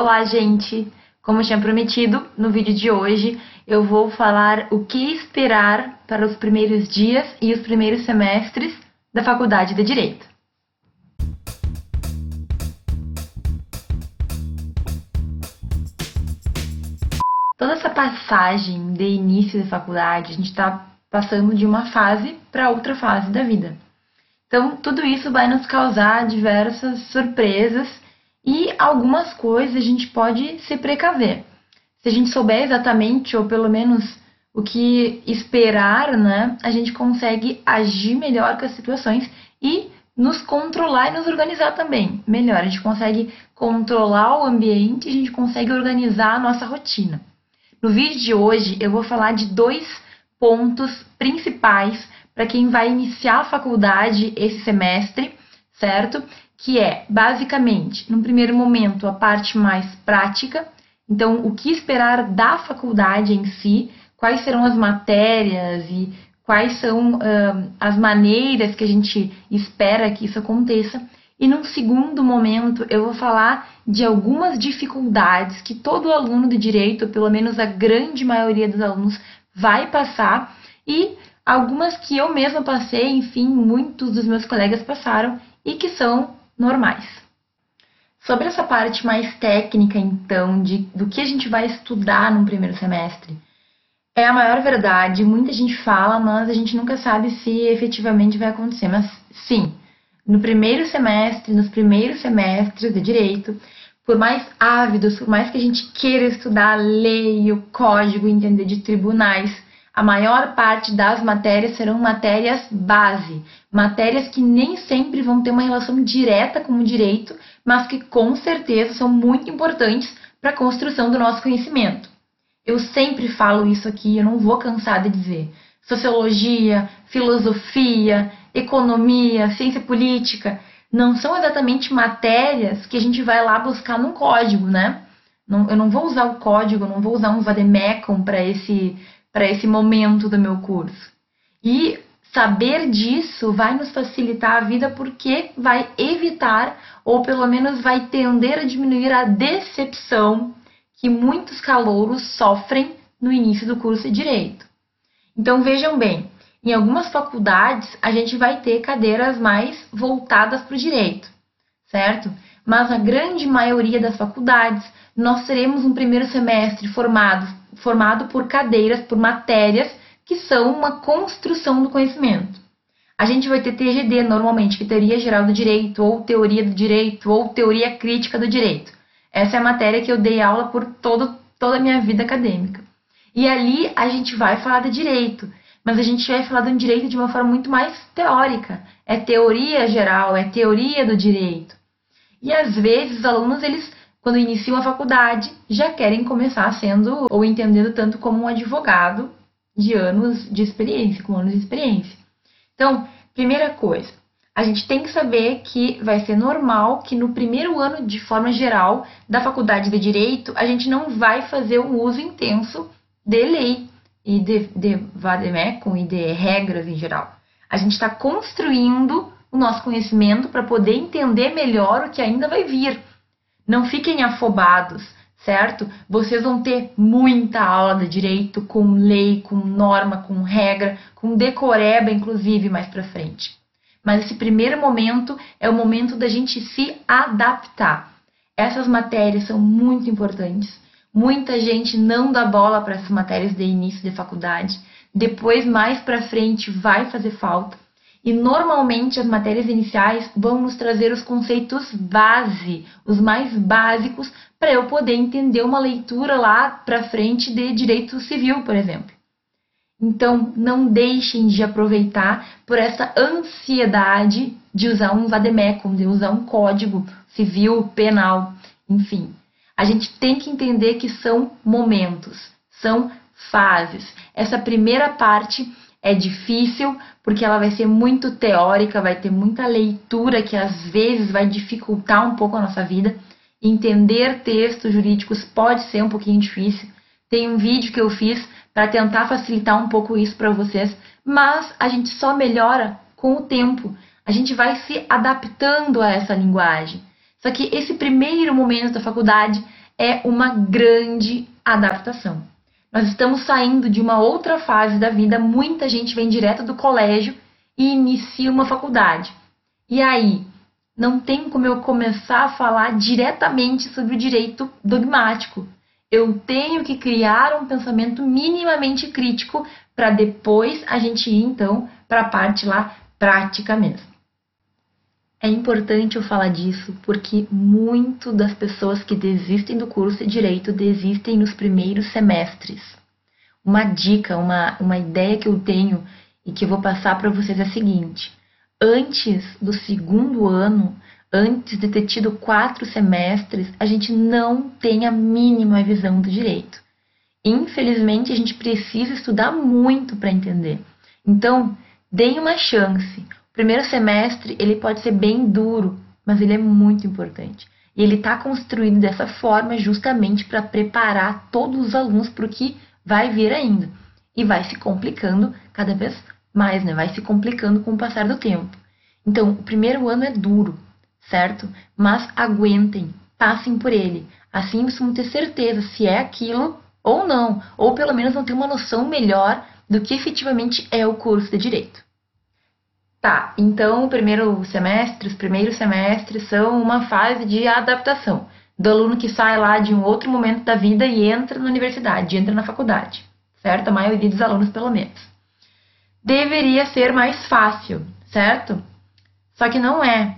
Olá, gente! Como tinha prometido, no vídeo de hoje eu vou falar o que esperar para os primeiros dias e os primeiros semestres da Faculdade de Direito. Toda essa passagem de início da faculdade, a gente está passando de uma fase para outra fase da vida. Então, tudo isso vai nos causar diversas surpresas e algumas coisas a gente pode se precaver. Se a gente souber exatamente, ou pelo menos o que esperar, né, a gente consegue agir melhor com as situações e nos controlar e nos organizar também melhor. A gente consegue controlar o ambiente, a gente consegue organizar a nossa rotina. No vídeo de hoje eu vou falar de dois pontos principais para quem vai iniciar a faculdade esse semestre, certo? Que é basicamente, no primeiro momento, a parte mais prática. Então, o que esperar da faculdade em si, quais serão as matérias e quais são uh, as maneiras que a gente espera que isso aconteça. E num segundo momento, eu vou falar de algumas dificuldades que todo aluno de direito, ou pelo menos a grande maioria dos alunos, vai passar e algumas que eu mesma passei, enfim, muitos dos meus colegas passaram e que são normais. Sobre essa parte mais técnica, então, de, do que a gente vai estudar no primeiro semestre, é a maior verdade. Muita gente fala, mas a gente nunca sabe se efetivamente vai acontecer. Mas sim, no primeiro semestre, nos primeiros semestres de direito, por mais ávidos, por mais que a gente queira estudar lei, o código, entender de tribunais, a maior parte das matérias serão matérias base, matérias que nem sempre vão ter uma relação direta com o direito, mas que com certeza são muito importantes para a construção do nosso conhecimento. Eu sempre falo isso aqui, eu não vou cansar de dizer. Sociologia, filosofia, economia, ciência política, não são exatamente matérias que a gente vai lá buscar num código, né? Não, eu não vou usar o código, não vou usar um vademecum para esse, esse momento do meu curso. E saber disso vai nos facilitar a vida porque vai evitar, ou pelo menos vai tender a diminuir a decepção que muitos calouros sofrem no início do curso de Direito. Então vejam bem, em algumas faculdades, a gente vai ter cadeiras mais voltadas para o direito, certo? Mas na grande maioria das faculdades, nós teremos um primeiro semestre formado, formado por cadeiras, por matérias que são uma construção do conhecimento. A gente vai ter TGD normalmente, que é teoria geral do direito, ou teoria do direito, ou teoria crítica do direito. Essa é a matéria que eu dei aula por todo, toda a minha vida acadêmica. E ali a gente vai falar de direito mas a gente vai falar do direito de uma forma muito mais teórica. É teoria geral, é teoria do direito. E às vezes os alunos, eles, quando iniciam a faculdade, já querem começar sendo ou entendendo tanto como um advogado de anos de experiência, com anos de experiência. Então, primeira coisa, a gente tem que saber que vai ser normal que no primeiro ano, de forma geral, da faculdade de direito, a gente não vai fazer um uso intenso de lei e de, de vademecum e de regras em geral. A gente está construindo o nosso conhecimento para poder entender melhor o que ainda vai vir. Não fiquem afobados, certo? Vocês vão ter muita aula de direito com lei, com norma, com regra, com decoreba, inclusive, mais para frente. Mas esse primeiro momento é o momento da gente se adaptar. Essas matérias são muito importantes Muita gente não dá bola para essas matérias de início de faculdade. Depois, mais para frente, vai fazer falta. E normalmente as matérias iniciais vão nos trazer os conceitos base, os mais básicos, para eu poder entender uma leitura lá para frente de direito civil, por exemplo. Então, não deixem de aproveitar por essa ansiedade de usar um vademecum, de usar um código civil, penal, enfim a gente tem que entender que são momentos, são fases. Essa primeira parte é difícil porque ela vai ser muito teórica, vai ter muita leitura que às vezes vai dificultar um pouco a nossa vida. Entender textos jurídicos pode ser um pouquinho difícil. Tem um vídeo que eu fiz para tentar facilitar um pouco isso para vocês, mas a gente só melhora com o tempo. A gente vai se adaptando a essa linguagem. Só que esse primeiro momento da faculdade é uma grande adaptação. Nós estamos saindo de uma outra fase da vida, muita gente vem direto do colégio e inicia uma faculdade. E aí, não tem como eu começar a falar diretamente sobre o direito dogmático. Eu tenho que criar um pensamento minimamente crítico para depois a gente ir então para a parte lá prática mesmo. É importante eu falar disso porque muito das pessoas que desistem do curso de direito desistem nos primeiros semestres. Uma dica, uma, uma ideia que eu tenho e que eu vou passar para vocês é a seguinte: antes do segundo ano, antes de ter tido quatro semestres, a gente não tem a mínima visão do direito. Infelizmente, a gente precisa estudar muito para entender. Então, deem uma chance primeiro semestre ele pode ser bem duro, mas ele é muito importante. E ele está construído dessa forma justamente para preparar todos os alunos para o que vai vir ainda. E vai se complicando cada vez mais, né? Vai se complicando com o passar do tempo. Então, o primeiro ano é duro, certo? Mas aguentem, passem por ele. Assim vocês vão ter certeza se é aquilo ou não, ou pelo menos vão ter uma noção melhor do que efetivamente é o curso de direito. Tá, então o primeiro semestre, os primeiros semestres são uma fase de adaptação do aluno que sai lá de um outro momento da vida e entra na universidade, entra na faculdade, certo? A maioria dos alunos, pelo menos. Deveria ser mais fácil, certo? Só que não é.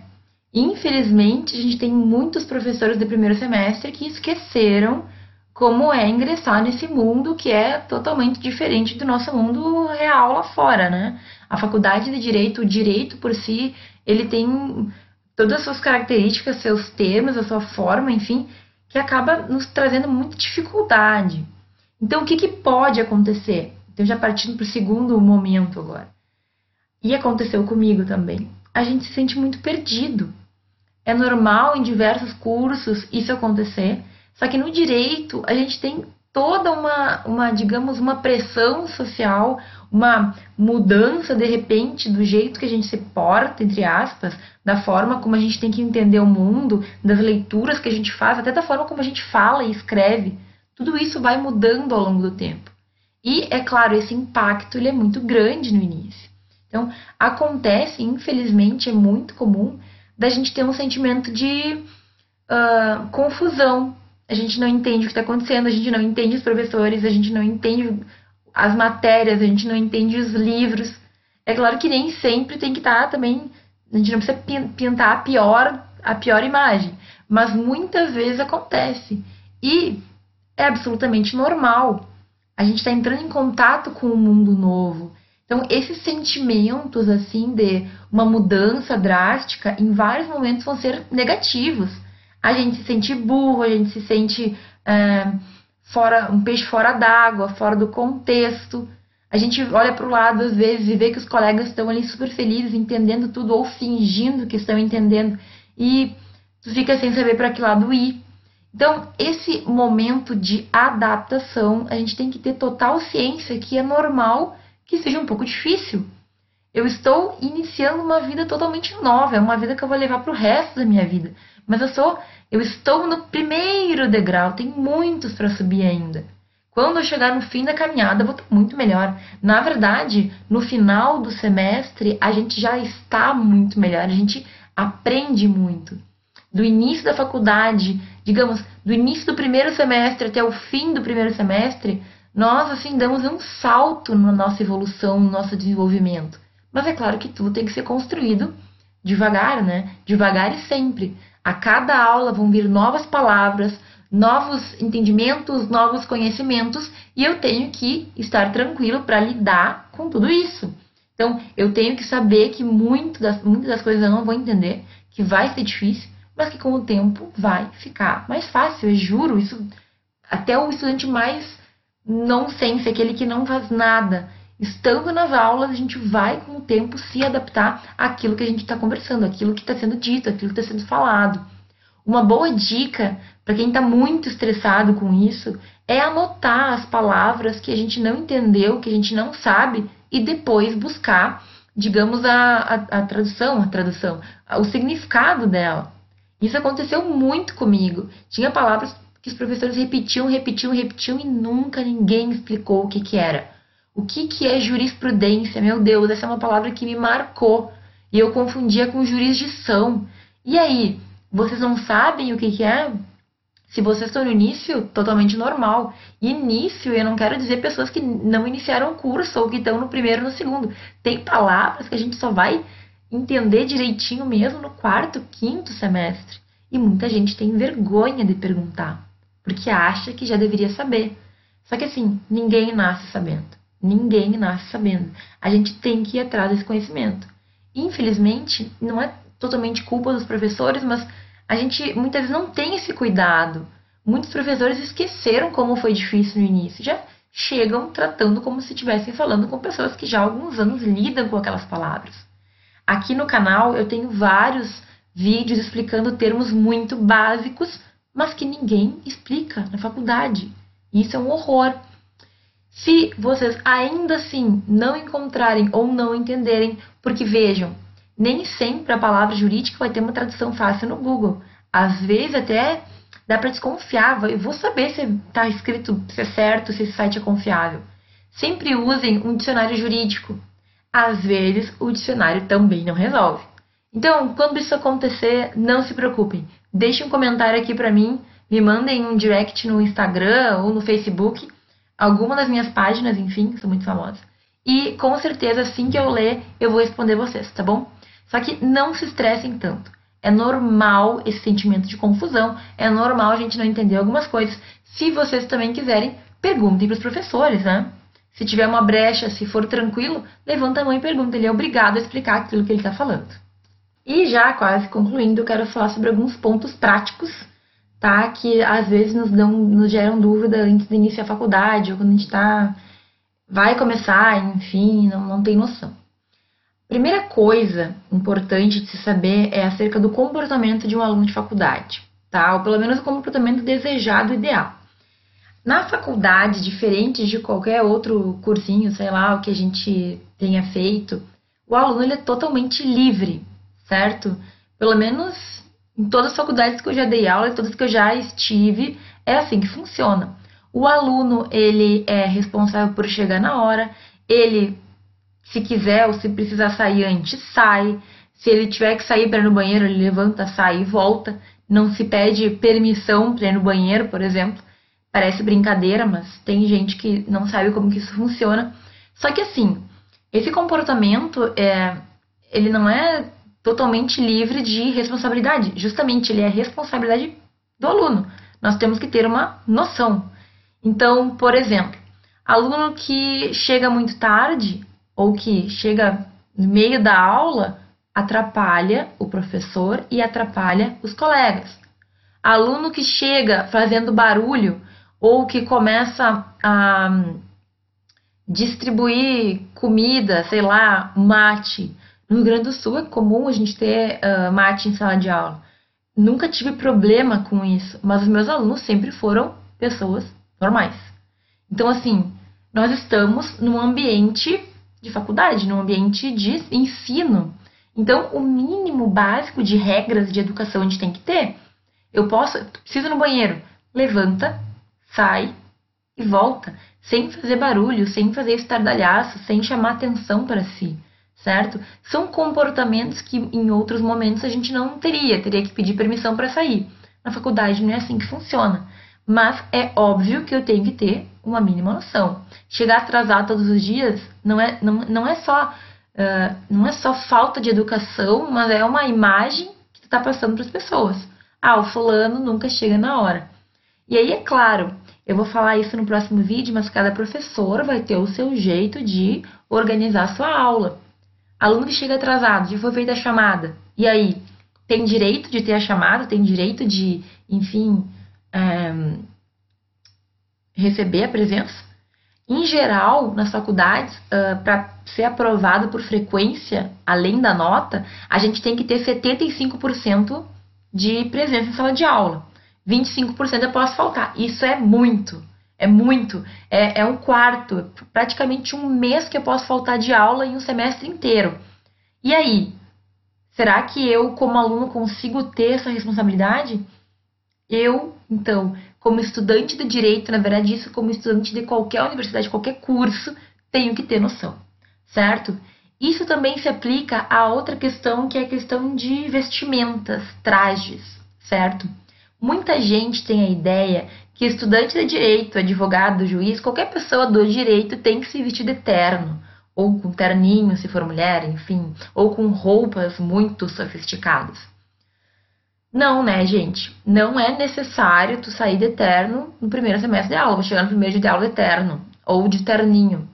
Infelizmente, a gente tem muitos professores de primeiro semestre que esqueceram como é ingressar nesse mundo que é totalmente diferente do nosso mundo real lá fora, né? A faculdade de direito, o direito por si, ele tem todas as suas características, seus termos, a sua forma, enfim, que acaba nos trazendo muita dificuldade. Então, o que, que pode acontecer? Então, já partindo para o segundo momento agora. E aconteceu comigo também. A gente se sente muito perdido. É normal em diversos cursos isso acontecer só que no direito, a gente tem toda uma, uma, digamos, uma pressão social, uma mudança de repente do jeito que a gente se porta, entre aspas, da forma como a gente tem que entender o mundo, das leituras que a gente faz, até da forma como a gente fala e escreve. Tudo isso vai mudando ao longo do tempo. E, é claro, esse impacto ele é muito grande no início. Então, acontece, infelizmente, é muito comum da gente ter um sentimento de uh, confusão a gente não entende o que está acontecendo, a gente não entende os professores, a gente não entende as matérias, a gente não entende os livros. É claro que nem sempre tem que estar tá também, a gente não precisa pintar a pior, a pior imagem, mas muitas vezes acontece. E é absolutamente normal. A gente está entrando em contato com um mundo novo. Então, esses sentimentos, assim, de uma mudança drástica, em vários momentos vão ser negativos a gente se sente burro, a gente se sente é, fora um peixe fora d'água, fora do contexto. A gente olha para o lado às vezes e vê que os colegas estão ali super felizes, entendendo tudo ou fingindo que estão entendendo e tu fica sem saber para que lado ir. Então, esse momento de adaptação, a gente tem que ter total ciência que é normal que seja um pouco difícil. Eu estou iniciando uma vida totalmente nova, é uma vida que eu vou levar para o resto da minha vida. Mas eu sou, eu estou no primeiro degrau, tem muitos para subir ainda. Quando eu chegar no fim da caminhada, eu vou estar muito melhor. Na verdade, no final do semestre, a gente já está muito melhor, a gente aprende muito. Do início da faculdade, digamos, do início do primeiro semestre até o fim do primeiro semestre, nós assim damos um salto na nossa evolução, no nosso desenvolvimento. Mas é claro que tudo tem que ser construído devagar, né? Devagar e sempre. A cada aula vão vir novas palavras, novos entendimentos, novos conhecimentos e eu tenho que estar tranquilo para lidar com tudo isso. Então, eu tenho que saber que muito das, muitas das coisas eu não vou entender, que vai ser difícil, mas que com o tempo vai ficar mais fácil. Eu juro, isso até o estudante mais nonsense, aquele que não faz nada, estando nas aulas, a gente vai com o tempo se adaptar àquilo que a gente está conversando, àquilo que está sendo dito, àquilo que está sendo falado. Uma boa dica para quem está muito estressado com isso é anotar as palavras que a gente não entendeu, que a gente não sabe, e depois buscar, digamos, a, a, a tradução, a tradução, o significado dela. Isso aconteceu muito comigo. Tinha palavras que os professores repetiam, repetiam, repetiam e nunca ninguém explicou o que, que era. O que, que é jurisprudência? Meu Deus, essa é uma palavra que me marcou. E eu confundia com jurisdição. E aí, vocês não sabem o que, que é? Se vocês estão no início, totalmente normal. Início, eu não quero dizer pessoas que não iniciaram o curso ou que estão no primeiro no segundo. Tem palavras que a gente só vai entender direitinho mesmo no quarto, quinto semestre. E muita gente tem vergonha de perguntar, porque acha que já deveria saber. Só que assim, ninguém nasce sabendo. Ninguém nasce sabendo. A gente tem que ir atrás desse conhecimento. Infelizmente, não é totalmente culpa dos professores, mas a gente muitas vezes não tem esse cuidado. Muitos professores esqueceram como foi difícil no início, já chegam tratando como se estivessem falando com pessoas que já há alguns anos lidam com aquelas palavras. Aqui no canal eu tenho vários vídeos explicando termos muito básicos, mas que ninguém explica na faculdade. Isso é um horror. Se vocês ainda assim não encontrarem ou não entenderem, porque vejam, nem sempre a palavra jurídica vai ter uma tradução fácil no Google. Às vezes até dá para desconfiar, eu vou saber se está escrito, se é certo, se esse site é confiável. Sempre usem um dicionário jurídico. Às vezes o dicionário também não resolve. Então, quando isso acontecer, não se preocupem. Deixem um comentário aqui para mim, me mandem um direct no Instagram ou no Facebook, alguma das minhas páginas, enfim, são muito famosas. E com certeza, assim que eu ler, eu vou responder vocês, tá bom? Só que não se estressem tanto. É normal esse sentimento de confusão, é normal a gente não entender algumas coisas. Se vocês também quiserem, perguntem para os professores, né? Se tiver uma brecha, se for tranquilo, levanta a mão e pergunta. Ele é obrigado a explicar aquilo que ele está falando. E já quase concluindo, eu quero falar sobre alguns pontos práticos, tá? Que às vezes nos dão, nos geram dúvida antes de iniciar a faculdade, ou quando a gente tá, vai começar, enfim, não, não tem noção. Primeira coisa importante de se saber é acerca do comportamento de um aluno de faculdade, tá? Ou pelo menos o comportamento desejado ideal. Na faculdade, diferente de qualquer outro cursinho, sei lá, o que a gente tenha feito, o aluno ele é totalmente livre certo? Pelo menos em todas as faculdades que eu já dei aula e todas que eu já estive, é assim que funciona. O aluno, ele é responsável por chegar na hora, ele, se quiser ou se precisar sair antes, sai. Se ele tiver que sair para ir no banheiro, ele levanta, sai e volta. Não se pede permissão para ir no banheiro, por exemplo. Parece brincadeira, mas tem gente que não sabe como que isso funciona. Só que assim, esse comportamento é, ele não é totalmente livre de responsabilidade. Justamente, ele é responsabilidade do aluno. Nós temos que ter uma noção. Então, por exemplo, aluno que chega muito tarde ou que chega no meio da aula atrapalha o professor e atrapalha os colegas. Aluno que chega fazendo barulho ou que começa a distribuir comida, sei lá, mate, no Rio Grande do Sul é comum a gente ter uh, mate em sala de aula. Nunca tive problema com isso, mas os meus alunos sempre foram pessoas normais. Então, assim, nós estamos num ambiente de faculdade, num ambiente de ensino. Então, o mínimo básico de regras de educação a gente tem que ter. Eu posso, preciso no banheiro, levanta, sai e volta, sem fazer barulho, sem fazer estardalhaço, sem chamar atenção para si certo? São comportamentos que em outros momentos a gente não teria, teria que pedir permissão para sair. Na faculdade não é assim que funciona. Mas é óbvio que eu tenho que ter uma mínima noção. Chegar atrasado todos os dias não é, não, não é só uh, não é só falta de educação, mas é uma imagem que tu está passando para as pessoas. Ah, o fulano nunca chega na hora. E aí, é claro, eu vou falar isso no próximo vídeo, mas cada professor vai ter o seu jeito de organizar a sua aula. Aluno que chega atrasado, já foi feita a chamada. E aí? Tem direito de ter a chamada? Tem direito de, enfim, é, receber a presença? Em geral, nas faculdades, uh, para ser aprovado por frequência, além da nota, a gente tem que ter 75% de presença em sala de aula. 25% eu posso faltar. Isso é muito. É muito. É, é um quarto, praticamente um mês que eu posso faltar de aula em um semestre inteiro. E aí? Será que eu, como aluno, consigo ter essa responsabilidade? Eu, então, como estudante de direito, na verdade, isso como estudante de qualquer universidade, qualquer curso, tenho que ter noção, certo? Isso também se aplica a outra questão, que é a questão de vestimentas, trajes, certo? Muita gente tem a ideia que estudante de direito, advogado, juiz, qualquer pessoa do direito tem que se vestir de terno, ou com terninho, se for mulher, enfim, ou com roupas muito sofisticadas. Não, né, gente? Não é necessário tu sair de terno no primeiro semestre de aula, chegar no primeiro dia de aula de terno, ou de terninho.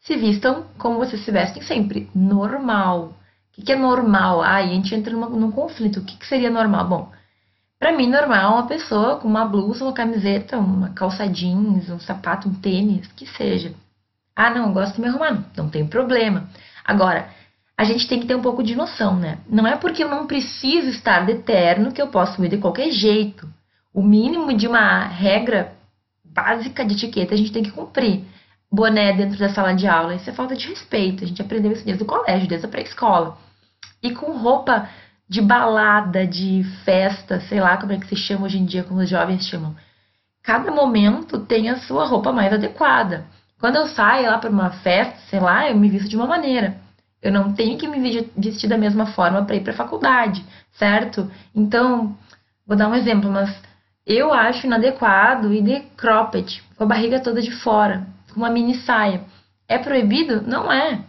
Se vistam como vocês se vestem sempre, normal. O que é normal? Ah, a gente entra numa, num conflito. O que seria normal? Bom, para mim, normal uma pessoa com uma blusa, uma camiseta, uma calça jeans, um sapato, um tênis, que seja. Ah, não, gosto de me arrumar. Não tem problema. Agora, a gente tem que ter um pouco de noção, né? Não é porque eu não preciso estar de terno que eu posso ir de qualquer jeito. O mínimo de uma regra básica de etiqueta a gente tem que cumprir. Boné dentro da sala de aula, isso é falta de respeito. A gente aprendeu isso desde o colégio, desde a pré-escola. E com roupa de balada, de festa, sei lá como é que se chama hoje em dia, como os jovens chamam. Cada momento tem a sua roupa mais adequada. Quando eu saio lá para uma festa, sei lá, eu me visto de uma maneira. Eu não tenho que me vestir da mesma forma para ir para a faculdade, certo? Então, vou dar um exemplo, mas eu acho inadequado ir de cropped, com a barriga toda de fora, com uma mini saia. É proibido? Não é.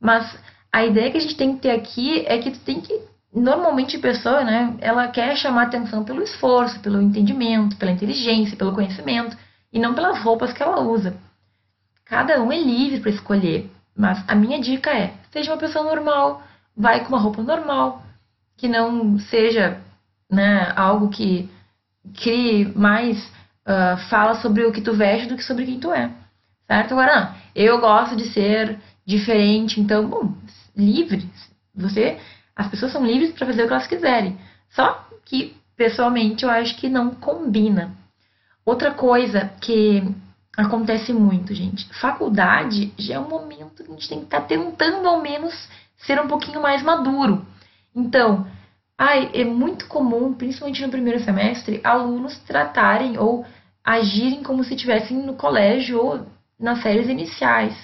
Mas a ideia que a gente tem que ter aqui é que tu tem que normalmente a pessoa, né, ela quer chamar atenção pelo esforço, pelo entendimento, pela inteligência, pelo conhecimento e não pelas roupas que ela usa. Cada um é livre para escolher, mas a minha dica é: seja uma pessoa normal, vai com uma roupa normal, que não seja, né, algo que crie mais uh, fala sobre o que tu veste do que sobre quem tu é, certo? Agora, eu gosto de ser diferente, então, bom, livre. Você as pessoas são livres para fazer o que elas quiserem. Só que, pessoalmente, eu acho que não combina. Outra coisa que acontece muito, gente. Faculdade já é um momento que a gente tem que estar tá tentando, ao menos, ser um pouquinho mais maduro. Então, ai, é muito comum, principalmente no primeiro semestre, alunos tratarem ou agirem como se estivessem no colégio ou nas séries iniciais.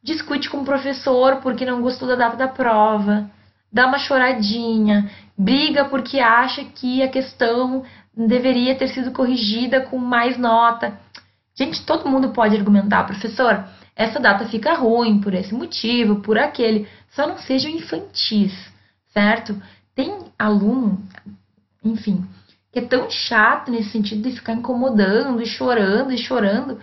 Discute com o professor porque não gostou da data da prova dá uma choradinha, briga porque acha que a questão deveria ter sido corrigida com mais nota. Gente, todo mundo pode argumentar, professor, essa data fica ruim por esse motivo, por aquele. Só não sejam infantis, certo? Tem aluno, enfim, que é tão chato nesse sentido de ficar incomodando e chorando e chorando.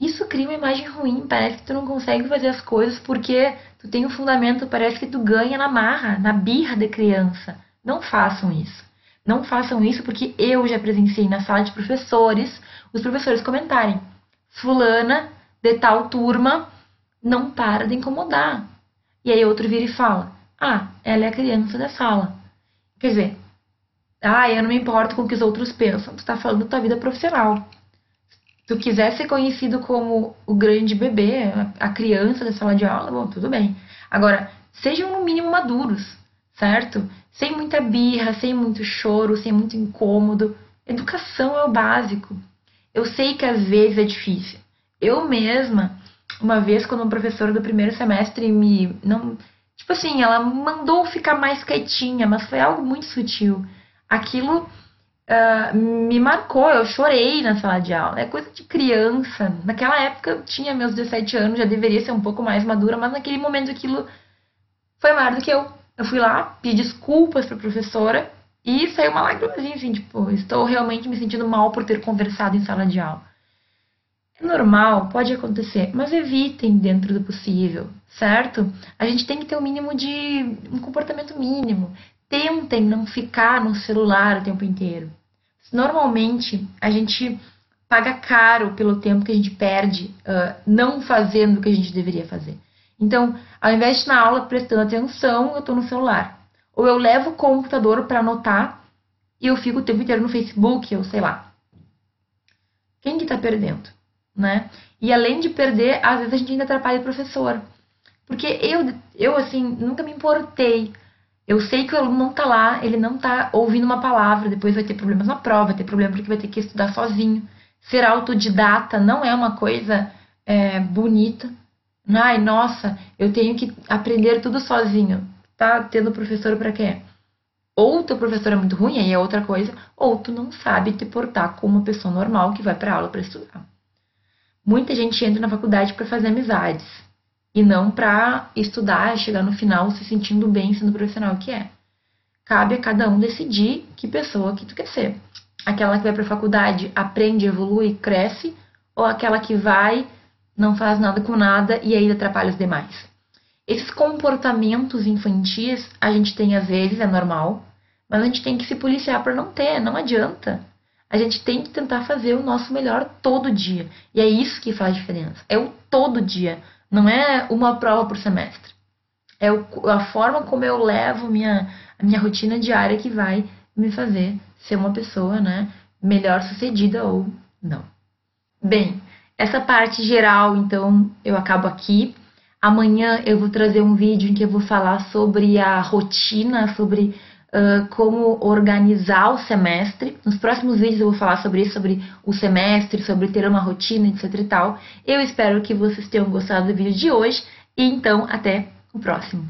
Isso cria uma imagem ruim, parece que tu não consegue fazer as coisas porque tu tem um fundamento, parece que tu ganha na marra, na birra de criança. Não façam isso. Não façam isso porque eu já presenciei na sala de professores os professores comentarem: Fulana de tal turma não para de incomodar. E aí outro vira e fala: Ah, ela é a criança da sala. Quer dizer, ah, eu não me importo com o que os outros pensam. Tu tá falando da tua vida profissional tu quiser ser conhecido como o grande bebê, a criança da sala de aula, bom, tudo bem. Agora, sejam no mínimo maduros, certo? Sem muita birra, sem muito choro, sem muito incômodo. Educação é o básico. Eu sei que às vezes é difícil. Eu mesma, uma vez, quando uma professora do primeiro semestre me. não Tipo assim, ela mandou ficar mais quietinha, mas foi algo muito sutil. Aquilo uh, me marcou, eu chorei na sala de aula. É coisa de criança. Naquela época eu tinha meus 17 anos, já deveria ser um pouco mais madura, mas naquele momento aquilo foi maior do que eu. Eu fui lá, pedi desculpas para a professora e saiu uma lágrimazinha assim, tipo, estou realmente me sentindo mal por ter conversado em sala de aula. É normal, pode acontecer, mas evitem dentro do possível, certo? A gente tem que ter um mínimo de um comportamento mínimo tentem não ficar no celular o tempo inteiro. Normalmente, a gente paga caro pelo tempo que a gente perde uh, não fazendo o que a gente deveria fazer. Então, ao invés de estar na aula prestando atenção, eu estou no celular. Ou eu levo o computador para anotar e eu fico o tempo inteiro no Facebook, ou sei lá. Quem que está perdendo, né? E além de perder, às vezes a gente ainda atrapalha o professor. Porque eu, eu assim, nunca me importei Eu sei que o aluno não está lá, ele não está ouvindo uma palavra, depois vai ter problemas na prova, vai ter problema porque vai ter que estudar sozinho. Ser autodidata não é uma coisa é, bonita. Ai, nossa, eu tenho que aprender tudo sozinho. Tá tendo professor para quê? Ou teu professor é muito ruim, aí é outra coisa, ou tu não sabe te portar como uma pessoa normal que vai para aula para estudar. Muita gente entra na faculdade para fazer amizades e não para estudar chegar no final se sentindo bem sendo profissional que é. Cabe a cada um decidir que pessoa que tu quer ser. Aquela que vai para a faculdade aprende, evolui, cresce, ou aquela que vai, não faz nada com nada e aí atrapalha os demais. Esses comportamentos infantis a gente tem às vezes, é normal, mas a gente tem que se policiar para não ter, não adianta. A gente tem que tentar fazer o nosso melhor todo dia. E é isso que faz diferença. É o todo dia, não é uma prova por semestre. É a forma como eu levo minha, a minha rotina diária que vai me fazer ser uma pessoa né, melhor sucedida ou não. Bem, essa parte geral, então, eu acabo aqui. Amanhã eu vou trazer um vídeo em que eu vou falar sobre a rotina, sobre como organizar o semestre. Nos próximos vídeos eu vou falar sobre isso, sobre o semestre, sobre ter uma rotina, etc e tal. Eu espero que vocês tenham gostado do vídeo de hoje e então até o próximo.